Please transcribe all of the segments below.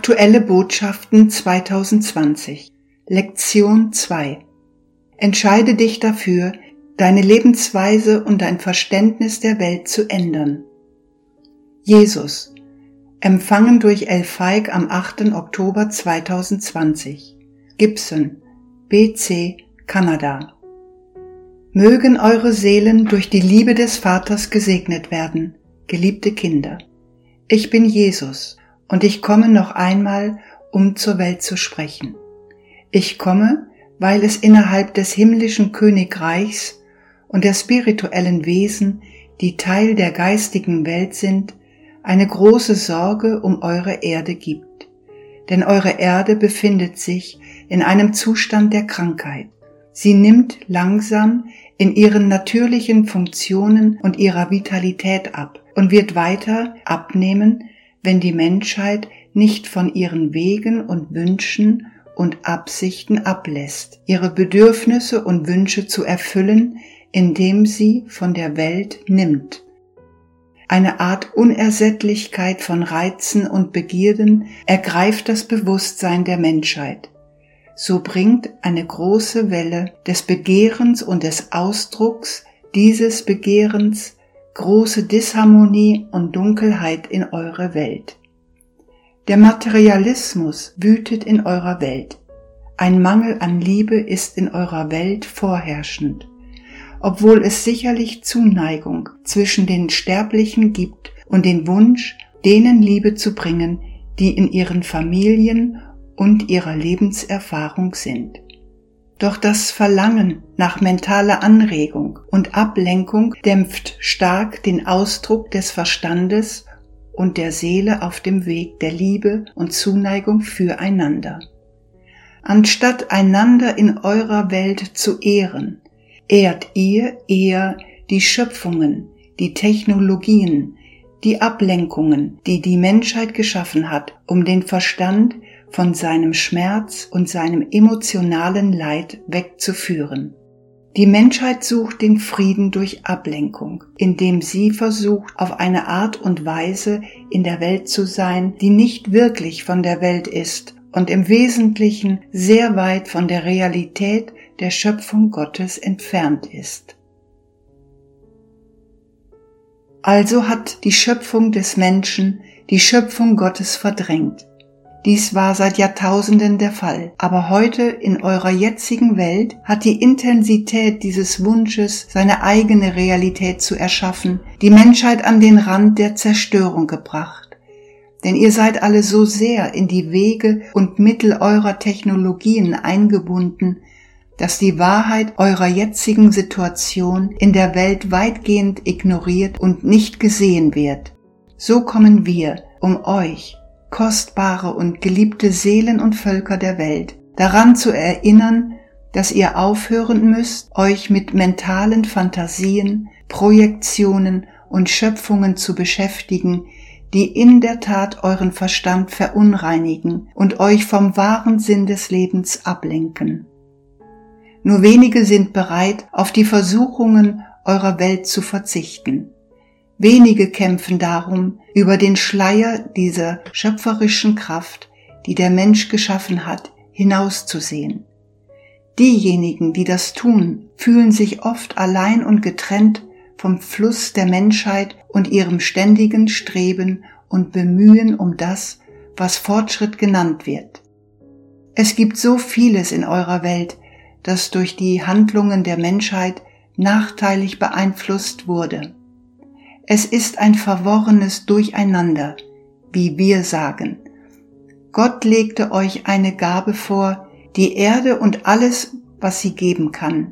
Aktuelle Botschaften 2020 Lektion 2 Entscheide dich dafür, deine Lebensweise und dein Verständnis der Welt zu ändern. Jesus Empfangen durch El Feig am 8. Oktober 2020 Gibson BC Kanada Mögen eure Seelen durch die Liebe des Vaters gesegnet werden, geliebte Kinder. Ich bin Jesus und ich komme noch einmal, um zur Welt zu sprechen. Ich komme, weil es innerhalb des himmlischen Königreichs und der spirituellen Wesen, die Teil der geistigen Welt sind, eine große Sorge um eure Erde gibt. Denn eure Erde befindet sich in einem Zustand der Krankheit. Sie nimmt langsam in ihren natürlichen Funktionen und ihrer Vitalität ab und wird weiter abnehmen, wenn die Menschheit nicht von ihren Wegen und Wünschen und Absichten ablässt, ihre Bedürfnisse und Wünsche zu erfüllen, indem sie von der Welt nimmt. Eine Art Unersättlichkeit von Reizen und Begierden ergreift das Bewusstsein der Menschheit. So bringt eine große Welle des Begehrens und des Ausdrucks dieses Begehrens große Disharmonie und Dunkelheit in eure Welt. Der Materialismus wütet in eurer Welt. Ein Mangel an Liebe ist in eurer Welt vorherrschend, obwohl es sicherlich Zuneigung zwischen den Sterblichen gibt und den Wunsch, denen Liebe zu bringen, die in ihren Familien und ihrer Lebenserfahrung sind. Doch das Verlangen nach mentaler Anregung und Ablenkung dämpft stark den Ausdruck des Verstandes und der Seele auf dem Weg der Liebe und Zuneigung füreinander. Anstatt einander in eurer Welt zu ehren, ehrt ihr eher die Schöpfungen, die Technologien, die Ablenkungen, die die Menschheit geschaffen hat, um den Verstand von seinem Schmerz und seinem emotionalen Leid wegzuführen. Die Menschheit sucht den Frieden durch Ablenkung, indem sie versucht, auf eine Art und Weise in der Welt zu sein, die nicht wirklich von der Welt ist und im Wesentlichen sehr weit von der Realität der Schöpfung Gottes entfernt ist. Also hat die Schöpfung des Menschen die Schöpfung Gottes verdrängt. Dies war seit Jahrtausenden der Fall. Aber heute in eurer jetzigen Welt hat die Intensität dieses Wunsches, seine eigene Realität zu erschaffen, die Menschheit an den Rand der Zerstörung gebracht. Denn ihr seid alle so sehr in die Wege und Mittel eurer Technologien eingebunden, dass die Wahrheit eurer jetzigen Situation in der Welt weitgehend ignoriert und nicht gesehen wird. So kommen wir, um euch, kostbare und geliebte Seelen und Völker der Welt, daran zu erinnern, dass ihr aufhören müsst, euch mit mentalen Fantasien, Projektionen und Schöpfungen zu beschäftigen, die in der Tat euren Verstand verunreinigen und euch vom wahren Sinn des Lebens ablenken. Nur wenige sind bereit, auf die Versuchungen eurer Welt zu verzichten. Wenige kämpfen darum, über den Schleier dieser schöpferischen Kraft, die der Mensch geschaffen hat, hinauszusehen. Diejenigen, die das tun, fühlen sich oft allein und getrennt vom Fluss der Menschheit und ihrem ständigen Streben und Bemühen um das, was Fortschritt genannt wird. Es gibt so vieles in eurer Welt, das durch die Handlungen der Menschheit nachteilig beeinflusst wurde. Es ist ein verworrenes Durcheinander, wie wir sagen. Gott legte euch eine Gabe vor, die Erde und alles, was sie geben kann.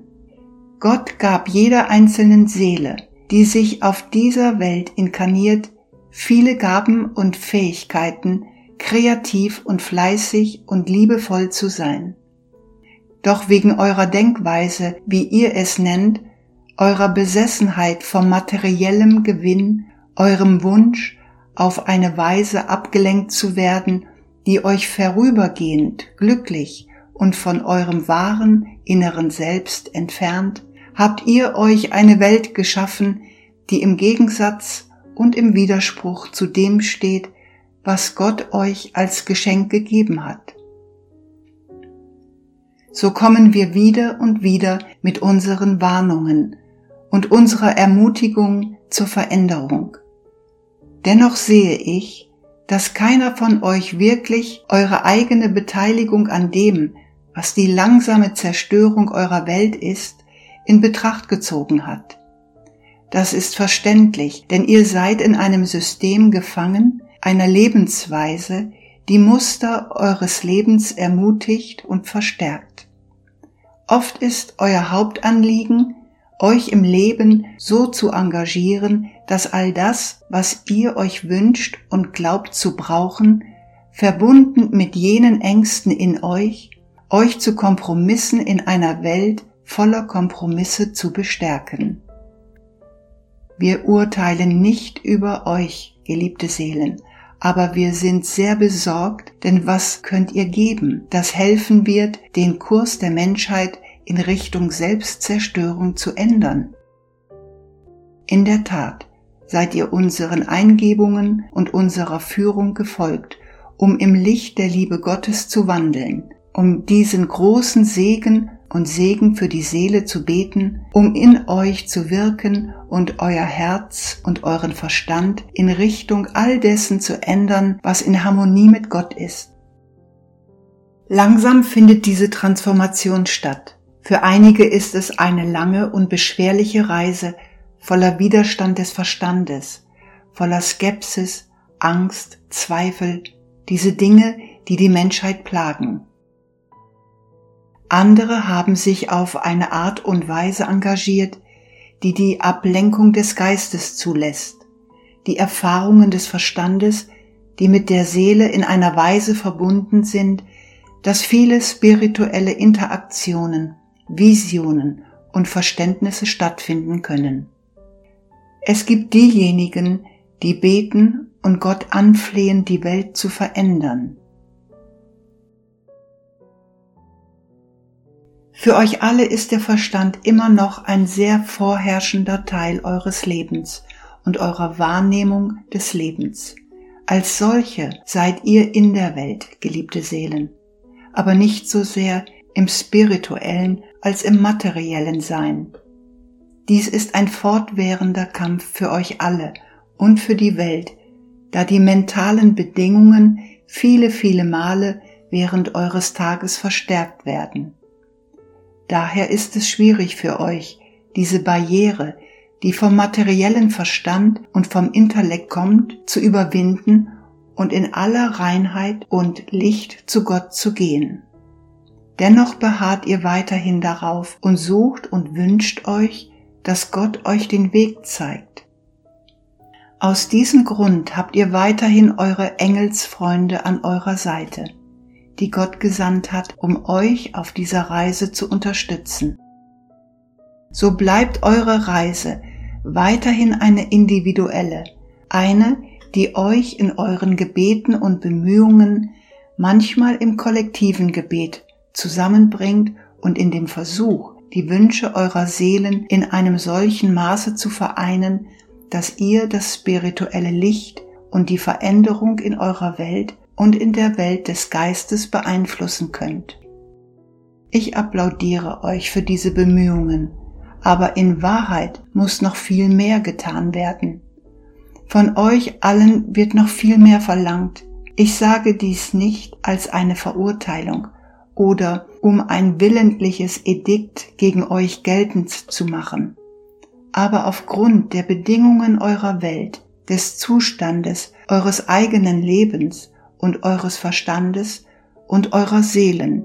Gott gab jeder einzelnen Seele, die sich auf dieser Welt inkarniert, viele Gaben und Fähigkeiten, kreativ und fleißig und liebevoll zu sein. Doch wegen eurer Denkweise, wie ihr es nennt, eurer Besessenheit vom materiellem Gewinn, eurem Wunsch, auf eine Weise abgelenkt zu werden, die euch vorübergehend glücklich und von eurem wahren inneren Selbst entfernt, habt ihr euch eine Welt geschaffen, die im Gegensatz und im Widerspruch zu dem steht, was Gott euch als Geschenk gegeben hat. So kommen wir wieder und wieder mit unseren Warnungen und unserer Ermutigung zur Veränderung. Dennoch sehe ich, dass keiner von euch wirklich eure eigene Beteiligung an dem, was die langsame Zerstörung eurer Welt ist, in Betracht gezogen hat. Das ist verständlich, denn ihr seid in einem System gefangen, einer Lebensweise, die Muster eures Lebens ermutigt und verstärkt. Oft ist euer Hauptanliegen, euch im Leben so zu engagieren, dass all das, was ihr euch wünscht und glaubt zu brauchen, verbunden mit jenen Ängsten in euch, euch zu Kompromissen in einer Welt voller Kompromisse zu bestärken. Wir urteilen nicht über euch, geliebte Seelen, aber wir sind sehr besorgt, denn was könnt ihr geben, das helfen wird, den Kurs der Menschheit in Richtung Selbstzerstörung zu ändern? In der Tat seid ihr unseren Eingebungen und unserer Führung gefolgt, um im Licht der Liebe Gottes zu wandeln, um diesen großen Segen und Segen für die Seele zu beten, um in euch zu wirken und euer Herz und euren Verstand in Richtung all dessen zu ändern, was in Harmonie mit Gott ist. Langsam findet diese Transformation statt. Für einige ist es eine lange und beschwerliche Reise voller Widerstand des Verstandes, voller Skepsis, Angst, Zweifel, diese Dinge, die die Menschheit plagen. Andere haben sich auf eine Art und Weise engagiert, die die Ablenkung des Geistes zulässt, die Erfahrungen des Verstandes, die mit der Seele in einer Weise verbunden sind, dass viele spirituelle Interaktionen, Visionen und Verständnisse stattfinden können. Es gibt diejenigen, die beten und Gott anflehen, die Welt zu verändern. Für euch alle ist der Verstand immer noch ein sehr vorherrschender Teil eures Lebens und eurer Wahrnehmung des Lebens. Als solche seid ihr in der Welt, geliebte Seelen, aber nicht so sehr im spirituellen als im materiellen Sein. Dies ist ein fortwährender Kampf für euch alle und für die Welt, da die mentalen Bedingungen viele, viele Male während eures Tages verstärkt werden. Daher ist es schwierig für euch, diese Barriere, die vom materiellen Verstand und vom Intellekt kommt, zu überwinden und in aller Reinheit und Licht zu Gott zu gehen. Dennoch beharrt ihr weiterhin darauf und sucht und wünscht euch, dass Gott euch den Weg zeigt. Aus diesem Grund habt ihr weiterhin eure Engelsfreunde an eurer Seite die Gott gesandt hat, um euch auf dieser Reise zu unterstützen. So bleibt eure Reise weiterhin eine individuelle, eine, die euch in euren Gebeten und Bemühungen, manchmal im kollektiven Gebet, zusammenbringt und in dem Versuch, die Wünsche eurer Seelen in einem solchen Maße zu vereinen, dass ihr das spirituelle Licht und die Veränderung in eurer Welt und in der Welt des Geistes beeinflussen könnt. Ich applaudiere euch für diese Bemühungen, aber in Wahrheit muss noch viel mehr getan werden. Von euch allen wird noch viel mehr verlangt. Ich sage dies nicht als eine Verurteilung oder um ein willentliches Edikt gegen euch geltend zu machen. Aber aufgrund der Bedingungen eurer Welt, des Zustandes eures eigenen Lebens und eures Verstandes und eurer Seelen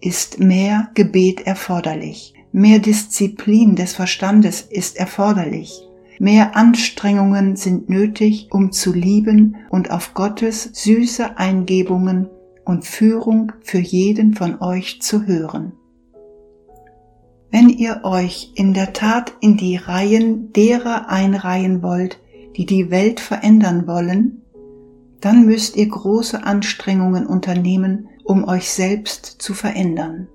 ist mehr Gebet erforderlich, mehr Disziplin des Verstandes ist erforderlich, mehr Anstrengungen sind nötig, um zu lieben und auf Gottes süße Eingebungen und Führung für jeden von euch zu hören. Wenn ihr euch in der Tat in die Reihen derer einreihen wollt, die die Welt verändern wollen, dann müsst ihr große Anstrengungen unternehmen, um euch selbst zu verändern.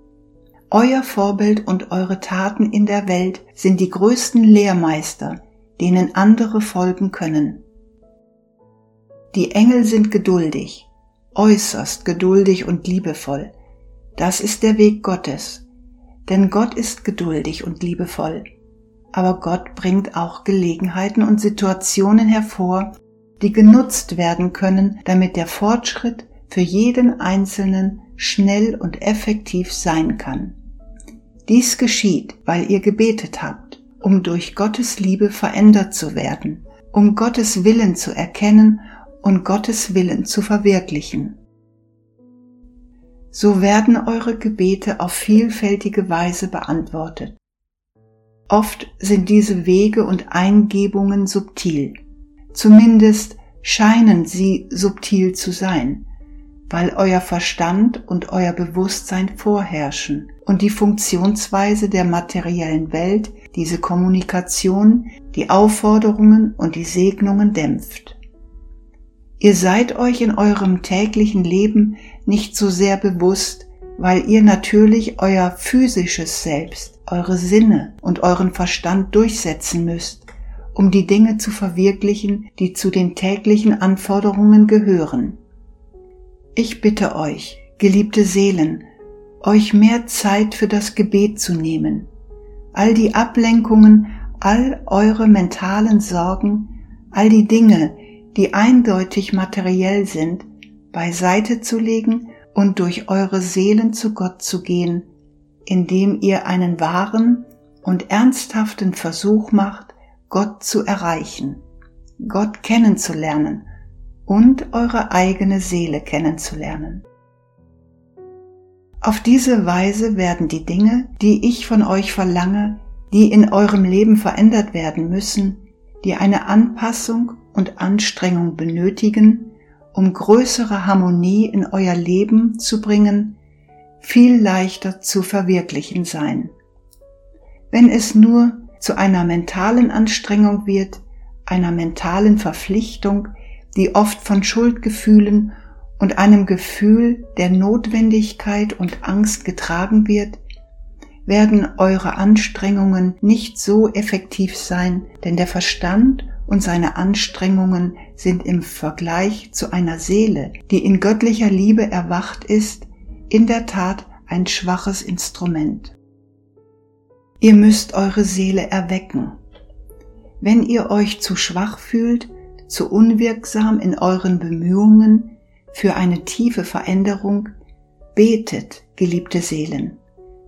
Euer Vorbild und eure Taten in der Welt sind die größten Lehrmeister, denen andere folgen können. Die Engel sind geduldig, äußerst geduldig und liebevoll. Das ist der Weg Gottes. Denn Gott ist geduldig und liebevoll. Aber Gott bringt auch Gelegenheiten und Situationen hervor, die genutzt werden können, damit der Fortschritt für jeden Einzelnen schnell und effektiv sein kann. Dies geschieht, weil ihr gebetet habt, um durch Gottes Liebe verändert zu werden, um Gottes Willen zu erkennen und Gottes Willen zu verwirklichen. So werden eure Gebete auf vielfältige Weise beantwortet. Oft sind diese Wege und Eingebungen subtil. Zumindest scheinen sie subtil zu sein, weil euer Verstand und euer Bewusstsein vorherrschen und die Funktionsweise der materiellen Welt diese Kommunikation, die Aufforderungen und die Segnungen dämpft. Ihr seid euch in eurem täglichen Leben nicht so sehr bewusst, weil ihr natürlich euer physisches Selbst, eure Sinne und euren Verstand durchsetzen müsst, um die Dinge zu verwirklichen, die zu den täglichen Anforderungen gehören. Ich bitte euch, geliebte Seelen, euch mehr Zeit für das Gebet zu nehmen, all die Ablenkungen, all eure mentalen Sorgen, all die Dinge, die eindeutig materiell sind, beiseite zu legen und durch eure Seelen zu Gott zu gehen, indem ihr einen wahren und ernsthaften Versuch macht, Gott zu erreichen, Gott kennenzulernen und eure eigene Seele kennenzulernen. Auf diese Weise werden die Dinge, die ich von euch verlange, die in eurem Leben verändert werden müssen, die eine Anpassung und Anstrengung benötigen, um größere Harmonie in euer Leben zu bringen, viel leichter zu verwirklichen sein. Wenn es nur zu einer mentalen Anstrengung wird, einer mentalen Verpflichtung, die oft von Schuldgefühlen und einem Gefühl der Notwendigkeit und Angst getragen wird, werden eure Anstrengungen nicht so effektiv sein, denn der Verstand und seine Anstrengungen sind im Vergleich zu einer Seele, die in göttlicher Liebe erwacht ist, in der Tat ein schwaches Instrument. Ihr müsst eure Seele erwecken. Wenn ihr euch zu schwach fühlt, zu unwirksam in euren Bemühungen, für eine tiefe Veränderung, betet, geliebte Seelen,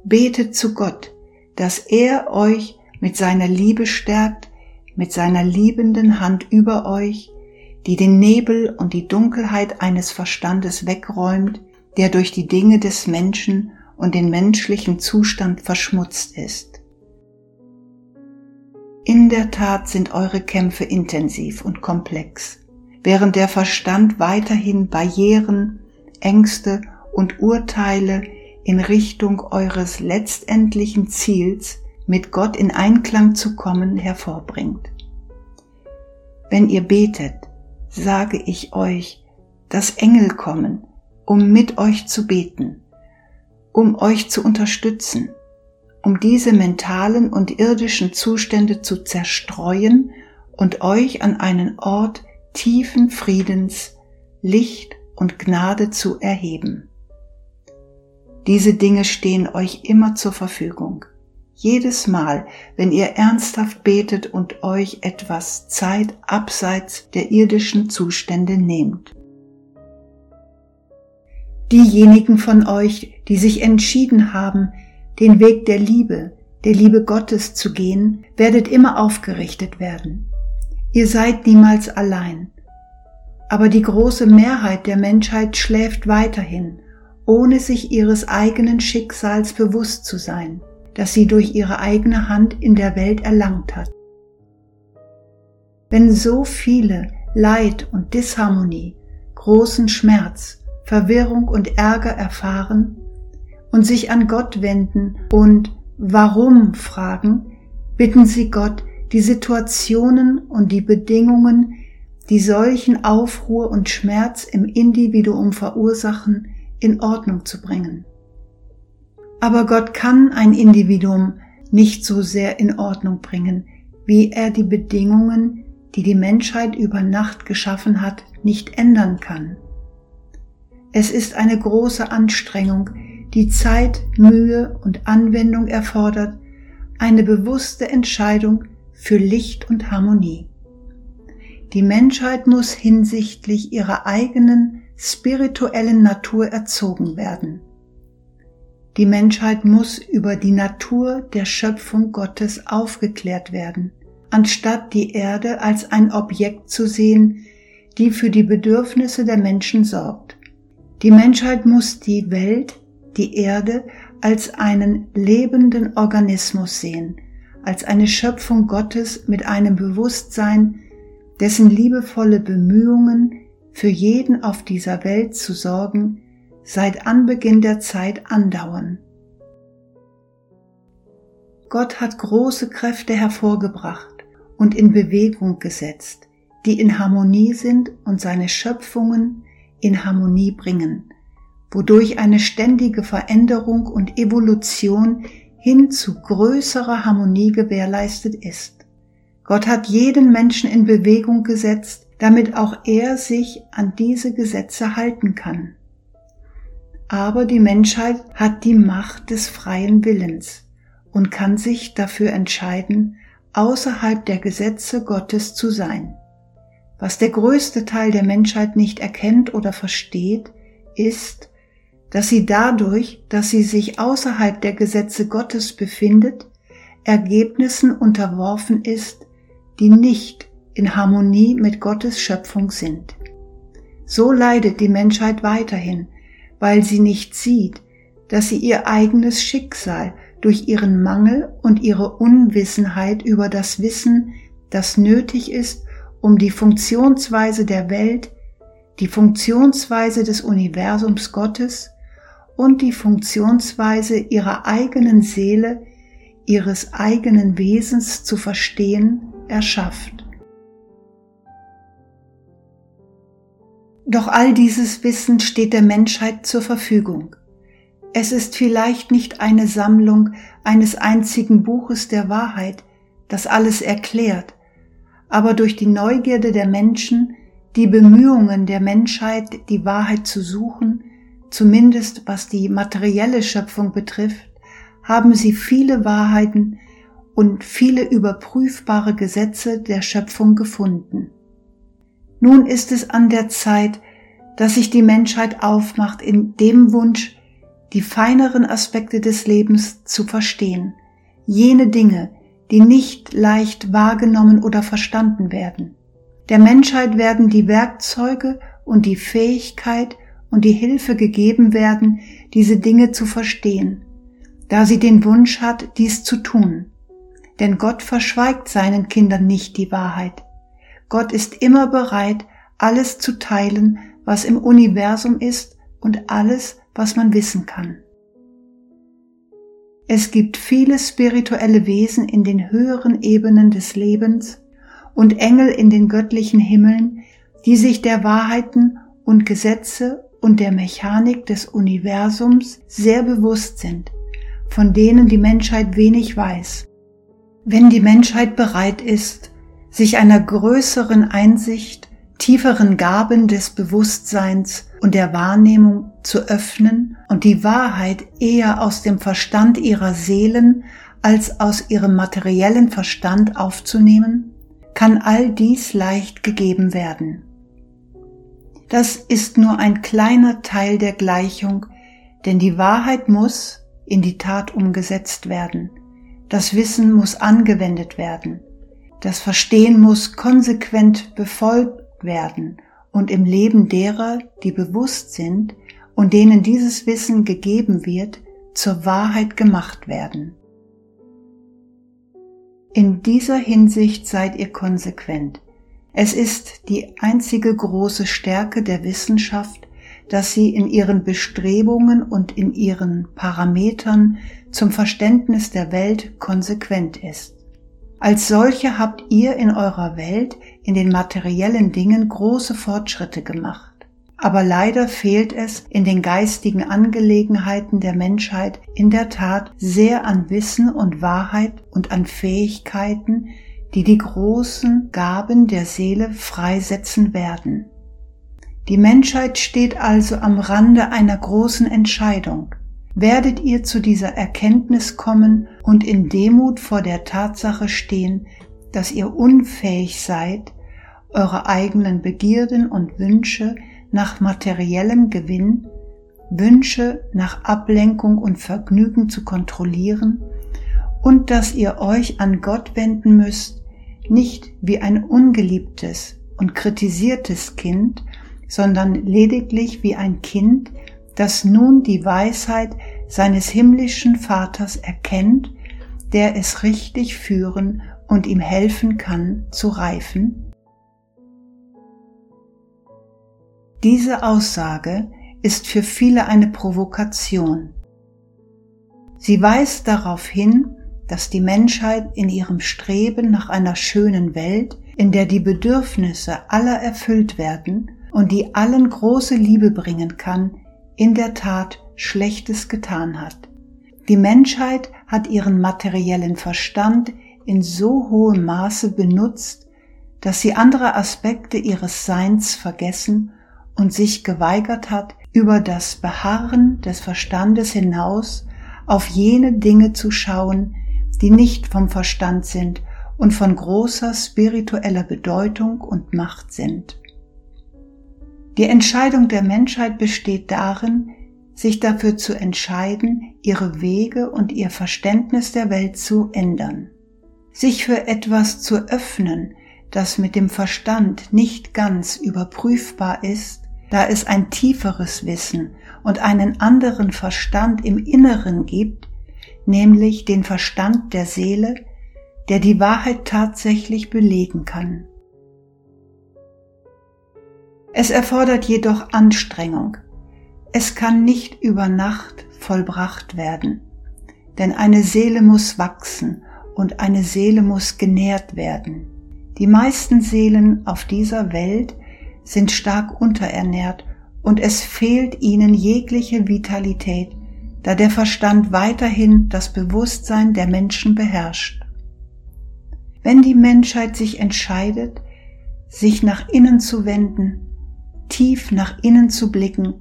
betet zu Gott, dass er euch mit seiner Liebe stärkt, mit seiner liebenden Hand über euch, die den Nebel und die Dunkelheit eines Verstandes wegräumt, der durch die Dinge des Menschen und den menschlichen Zustand verschmutzt ist. In der Tat sind eure Kämpfe intensiv und komplex während der Verstand weiterhin Barrieren, Ängste und Urteile in Richtung eures letztendlichen Ziels mit Gott in Einklang zu kommen hervorbringt. Wenn ihr betet, sage ich euch, dass Engel kommen, um mit euch zu beten, um euch zu unterstützen, um diese mentalen und irdischen Zustände zu zerstreuen und euch an einen Ort tiefen Friedens, Licht und Gnade zu erheben. Diese Dinge stehen euch immer zur Verfügung. Jedes Mal, wenn ihr ernsthaft betet und euch etwas Zeit abseits der irdischen Zustände nehmt. Diejenigen von euch, die sich entschieden haben, den Weg der Liebe, der Liebe Gottes zu gehen, werdet immer aufgerichtet werden. Ihr seid niemals allein. Aber die große Mehrheit der Menschheit schläft weiterhin, ohne sich ihres eigenen Schicksals bewusst zu sein, das sie durch ihre eigene Hand in der Welt erlangt hat. Wenn so viele Leid und Disharmonie, großen Schmerz, Verwirrung und Ärger erfahren und sich an Gott wenden und warum fragen, bitten sie Gott, die Situationen und die Bedingungen, die solchen Aufruhr und Schmerz im Individuum verursachen, in Ordnung zu bringen. Aber Gott kann ein Individuum nicht so sehr in Ordnung bringen, wie er die Bedingungen, die die Menschheit über Nacht geschaffen hat, nicht ändern kann. Es ist eine große Anstrengung, die Zeit, Mühe und Anwendung erfordert, eine bewusste Entscheidung für Licht und Harmonie. Die Menschheit muss hinsichtlich ihrer eigenen spirituellen Natur erzogen werden. Die Menschheit muss über die Natur der Schöpfung Gottes aufgeklärt werden, anstatt die Erde als ein Objekt zu sehen, die für die Bedürfnisse der Menschen sorgt. Die Menschheit muss die Welt, die Erde, als einen lebenden Organismus sehen, als eine Schöpfung Gottes mit einem Bewusstsein, dessen liebevolle Bemühungen, für jeden auf dieser Welt zu sorgen, seit Anbeginn der Zeit andauern. Gott hat große Kräfte hervorgebracht und in Bewegung gesetzt, die in Harmonie sind und seine Schöpfungen in Harmonie bringen, wodurch eine ständige Veränderung und Evolution hin zu größerer Harmonie gewährleistet ist. Gott hat jeden Menschen in Bewegung gesetzt, damit auch er sich an diese Gesetze halten kann. Aber die Menschheit hat die Macht des freien Willens und kann sich dafür entscheiden, außerhalb der Gesetze Gottes zu sein. Was der größte Teil der Menschheit nicht erkennt oder versteht, ist, dass sie dadurch, dass sie sich außerhalb der Gesetze Gottes befindet, Ergebnissen unterworfen ist, die nicht in Harmonie mit Gottes Schöpfung sind. So leidet die Menschheit weiterhin, weil sie nicht sieht, dass sie ihr eigenes Schicksal durch ihren Mangel und ihre Unwissenheit über das Wissen, das nötig ist, um die Funktionsweise der Welt, die Funktionsweise des Universums Gottes und die Funktionsweise ihrer eigenen Seele, ihres eigenen Wesens zu verstehen, erschafft. Doch all dieses Wissen steht der Menschheit zur Verfügung. Es ist vielleicht nicht eine Sammlung eines einzigen Buches der Wahrheit, das alles erklärt, aber durch die Neugierde der Menschen, die Bemühungen der Menschheit, die Wahrheit zu suchen, zumindest was die materielle Schöpfung betrifft, haben sie viele Wahrheiten und viele überprüfbare Gesetze der Schöpfung gefunden. Nun ist es an der Zeit, dass sich die Menschheit aufmacht in dem Wunsch, die feineren Aspekte des Lebens zu verstehen, jene Dinge, die nicht leicht wahrgenommen oder verstanden werden. Der Menschheit werden die Werkzeuge und die Fähigkeit und die Hilfe gegeben werden, diese Dinge zu verstehen, da sie den Wunsch hat, dies zu tun. Denn Gott verschweigt seinen Kindern nicht die Wahrheit. Gott ist immer bereit, alles zu teilen, was im Universum ist und alles, was man wissen kann. Es gibt viele spirituelle Wesen in den höheren Ebenen des Lebens und Engel in den göttlichen Himmeln, die sich der Wahrheiten und Gesetze und der Mechanik des Universums sehr bewusst sind, von denen die Menschheit wenig weiß. Wenn die Menschheit bereit ist, sich einer größeren Einsicht, tieferen Gaben des Bewusstseins und der Wahrnehmung zu öffnen und die Wahrheit eher aus dem Verstand ihrer Seelen als aus ihrem materiellen Verstand aufzunehmen, kann all dies leicht gegeben werden. Das ist nur ein kleiner Teil der Gleichung, denn die Wahrheit muss in die Tat umgesetzt werden. Das Wissen muss angewendet werden. Das Verstehen muss konsequent befolgt werden und im Leben derer, die bewusst sind und denen dieses Wissen gegeben wird, zur Wahrheit gemacht werden. In dieser Hinsicht seid ihr konsequent. Es ist die einzige große Stärke der Wissenschaft, dass sie in ihren Bestrebungen und in ihren Parametern zum Verständnis der Welt konsequent ist. Als solche habt ihr in eurer Welt in den materiellen Dingen große Fortschritte gemacht. Aber leider fehlt es in den geistigen Angelegenheiten der Menschheit in der Tat sehr an Wissen und Wahrheit und an Fähigkeiten, die die großen Gaben der Seele freisetzen werden. Die Menschheit steht also am Rande einer großen Entscheidung. Werdet ihr zu dieser Erkenntnis kommen und in Demut vor der Tatsache stehen, dass ihr unfähig seid, eure eigenen Begierden und Wünsche nach materiellem Gewinn, Wünsche nach Ablenkung und Vergnügen zu kontrollieren und dass ihr euch an Gott wenden müsst, nicht wie ein ungeliebtes und kritisiertes Kind, sondern lediglich wie ein Kind, das nun die Weisheit seines himmlischen Vaters erkennt, der es richtig führen und ihm helfen kann zu reifen? Diese Aussage ist für viele eine Provokation. Sie weist darauf hin, dass die Menschheit in ihrem Streben nach einer schönen Welt, in der die Bedürfnisse aller erfüllt werden und die allen große Liebe bringen kann, in der Tat Schlechtes getan hat. Die Menschheit hat ihren materiellen Verstand in so hohem Maße benutzt, dass sie andere Aspekte ihres Seins vergessen und sich geweigert hat, über das Beharren des Verstandes hinaus auf jene Dinge zu schauen, die nicht vom Verstand sind und von großer spiritueller Bedeutung und Macht sind. Die Entscheidung der Menschheit besteht darin, sich dafür zu entscheiden, ihre Wege und ihr Verständnis der Welt zu ändern. Sich für etwas zu öffnen, das mit dem Verstand nicht ganz überprüfbar ist, da es ein tieferes Wissen und einen anderen Verstand im Inneren gibt, nämlich den Verstand der Seele, der die Wahrheit tatsächlich belegen kann. Es erfordert jedoch Anstrengung. Es kann nicht über Nacht vollbracht werden, denn eine Seele muss wachsen und eine Seele muss genährt werden. Die meisten Seelen auf dieser Welt sind stark unterernährt und es fehlt ihnen jegliche Vitalität, da der Verstand weiterhin das Bewusstsein der Menschen beherrscht. Wenn die Menschheit sich entscheidet, sich nach innen zu wenden, tief nach innen zu blicken,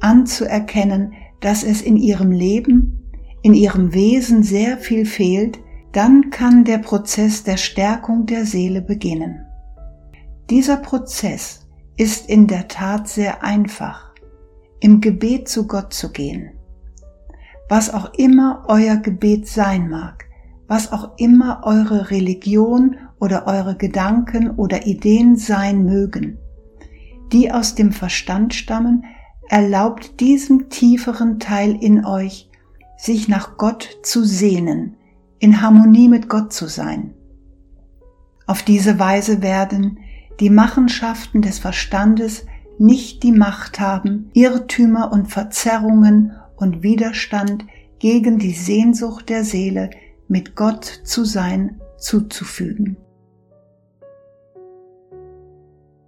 anzuerkennen, dass es in ihrem Leben, in ihrem Wesen sehr viel fehlt, dann kann der Prozess der Stärkung der Seele beginnen. Dieser Prozess ist in der Tat sehr einfach, im Gebet zu Gott zu gehen. Was auch immer euer Gebet sein mag, was auch immer eure Religion oder eure Gedanken oder Ideen sein mögen, die aus dem Verstand stammen, erlaubt diesem tieferen Teil in euch, sich nach Gott zu sehnen, in Harmonie mit Gott zu sein. Auf diese Weise werden die Machenschaften des Verstandes nicht die Macht haben, Irrtümer und Verzerrungen und Widerstand gegen die Sehnsucht der Seele, mit Gott zu sein, zuzufügen.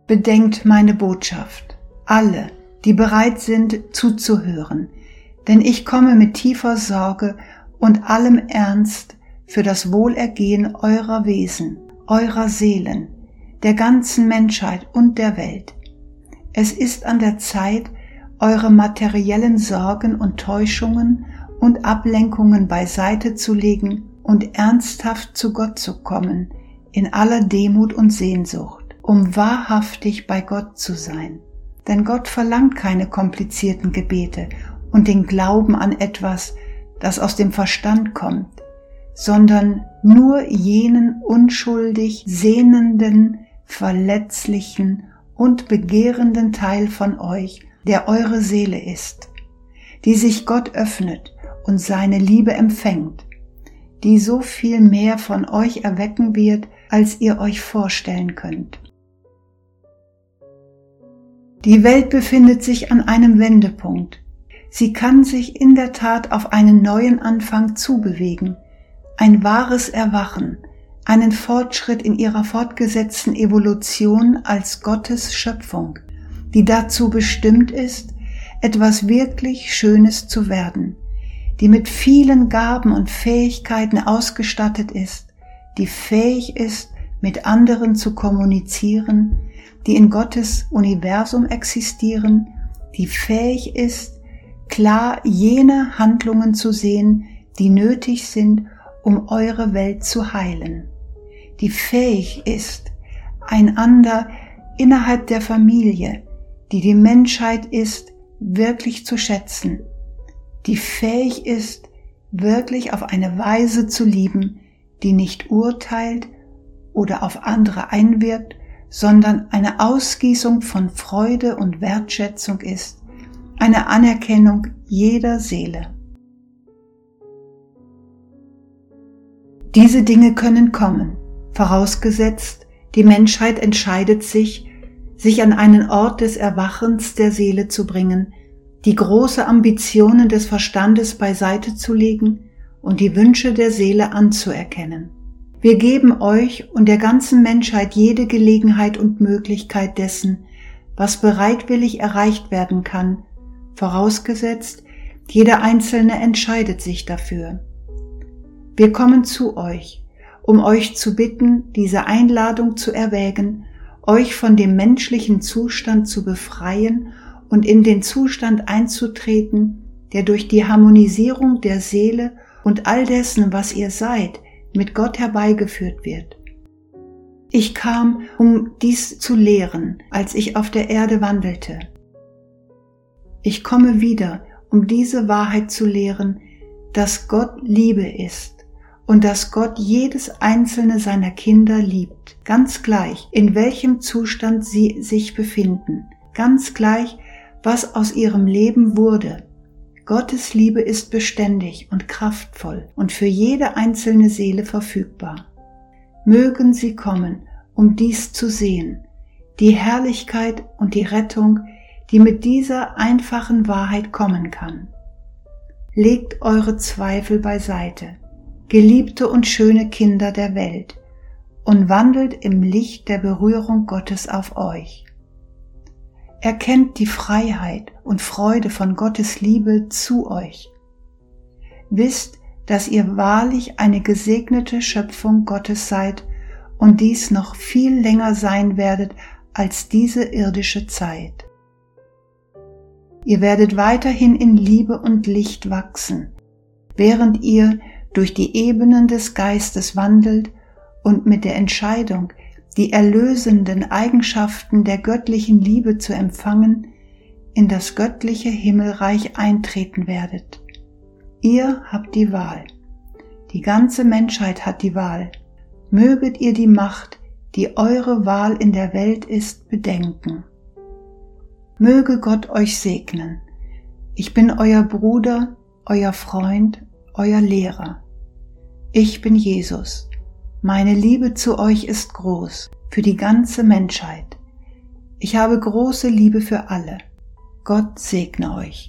Bedenkt meine Botschaft, alle, die bereit sind zuzuhören, denn ich komme mit tiefer Sorge und allem Ernst für das Wohlergehen eurer Wesen, eurer Seelen, der ganzen Menschheit und der Welt. Es ist an der Zeit, eure materiellen Sorgen und Täuschungen und Ablenkungen beiseite zu legen und ernsthaft zu Gott zu kommen, in aller Demut und Sehnsucht, um wahrhaftig bei Gott zu sein. Denn Gott verlangt keine komplizierten Gebete und den Glauben an etwas, das aus dem Verstand kommt, sondern nur jenen unschuldig sehnenden, verletzlichen und begehrenden Teil von euch, der eure Seele ist, die sich Gott öffnet und seine Liebe empfängt, die so viel mehr von euch erwecken wird, als ihr euch vorstellen könnt. Die Welt befindet sich an einem Wendepunkt. Sie kann sich in der Tat auf einen neuen Anfang zubewegen, ein wahres Erwachen, einen Fortschritt in ihrer fortgesetzten Evolution als Gottes Schöpfung, die dazu bestimmt ist, etwas wirklich Schönes zu werden, die mit vielen Gaben und Fähigkeiten ausgestattet ist, die fähig ist, mit anderen zu kommunizieren, die in Gottes Universum existieren, die fähig ist, klar jene Handlungen zu sehen, die nötig sind, um eure Welt zu heilen, die fähig ist, einander innerhalb der Familie, die die Menschheit ist, wirklich zu schätzen, die fähig ist, wirklich auf eine Weise zu lieben, die nicht urteilt oder auf andere einwirkt, sondern eine Ausgießung von Freude und Wertschätzung ist, eine Anerkennung jeder Seele. Diese Dinge können kommen, vorausgesetzt, die Menschheit entscheidet sich, sich an einen Ort des Erwachens der Seele zu bringen, die große Ambitionen des Verstandes beiseite zu legen und die Wünsche der Seele anzuerkennen. Wir geben euch und der ganzen Menschheit jede Gelegenheit und Möglichkeit dessen, was bereitwillig erreicht werden kann, vorausgesetzt, jeder Einzelne entscheidet sich dafür. Wir kommen zu euch, um euch zu bitten, diese Einladung zu erwägen, euch von dem menschlichen Zustand zu befreien und in den Zustand einzutreten, der durch die Harmonisierung der Seele und all dessen, was ihr seid, mit Gott herbeigeführt wird. Ich kam, um dies zu lehren, als ich auf der Erde wandelte. Ich komme wieder, um diese Wahrheit zu lehren, dass Gott Liebe ist und dass Gott jedes einzelne seiner Kinder liebt, ganz gleich, in welchem Zustand sie sich befinden, ganz gleich, was aus ihrem Leben wurde. Gottes Liebe ist beständig und kraftvoll und für jede einzelne Seele verfügbar. Mögen sie kommen, um dies zu sehen, die Herrlichkeit und die Rettung, die mit dieser einfachen Wahrheit kommen kann. Legt eure Zweifel beiseite, geliebte und schöne Kinder der Welt, und wandelt im Licht der Berührung Gottes auf euch. Erkennt die Freiheit und Freude von Gottes Liebe zu euch. Wisst, dass ihr wahrlich eine gesegnete Schöpfung Gottes seid und dies noch viel länger sein werdet als diese irdische Zeit. Ihr werdet weiterhin in Liebe und Licht wachsen, während ihr durch die Ebenen des Geistes wandelt und mit der Entscheidung, die erlösenden Eigenschaften der göttlichen Liebe zu empfangen, in das göttliche Himmelreich eintreten werdet. Ihr habt die Wahl. Die ganze Menschheit hat die Wahl. Möget ihr die Macht, die eure Wahl in der Welt ist, bedenken. Möge Gott euch segnen. Ich bin euer Bruder, euer Freund, euer Lehrer. Ich bin Jesus meine Liebe zu euch ist groß, für die ganze Menschheit. Ich habe große Liebe für alle. Gott segne euch.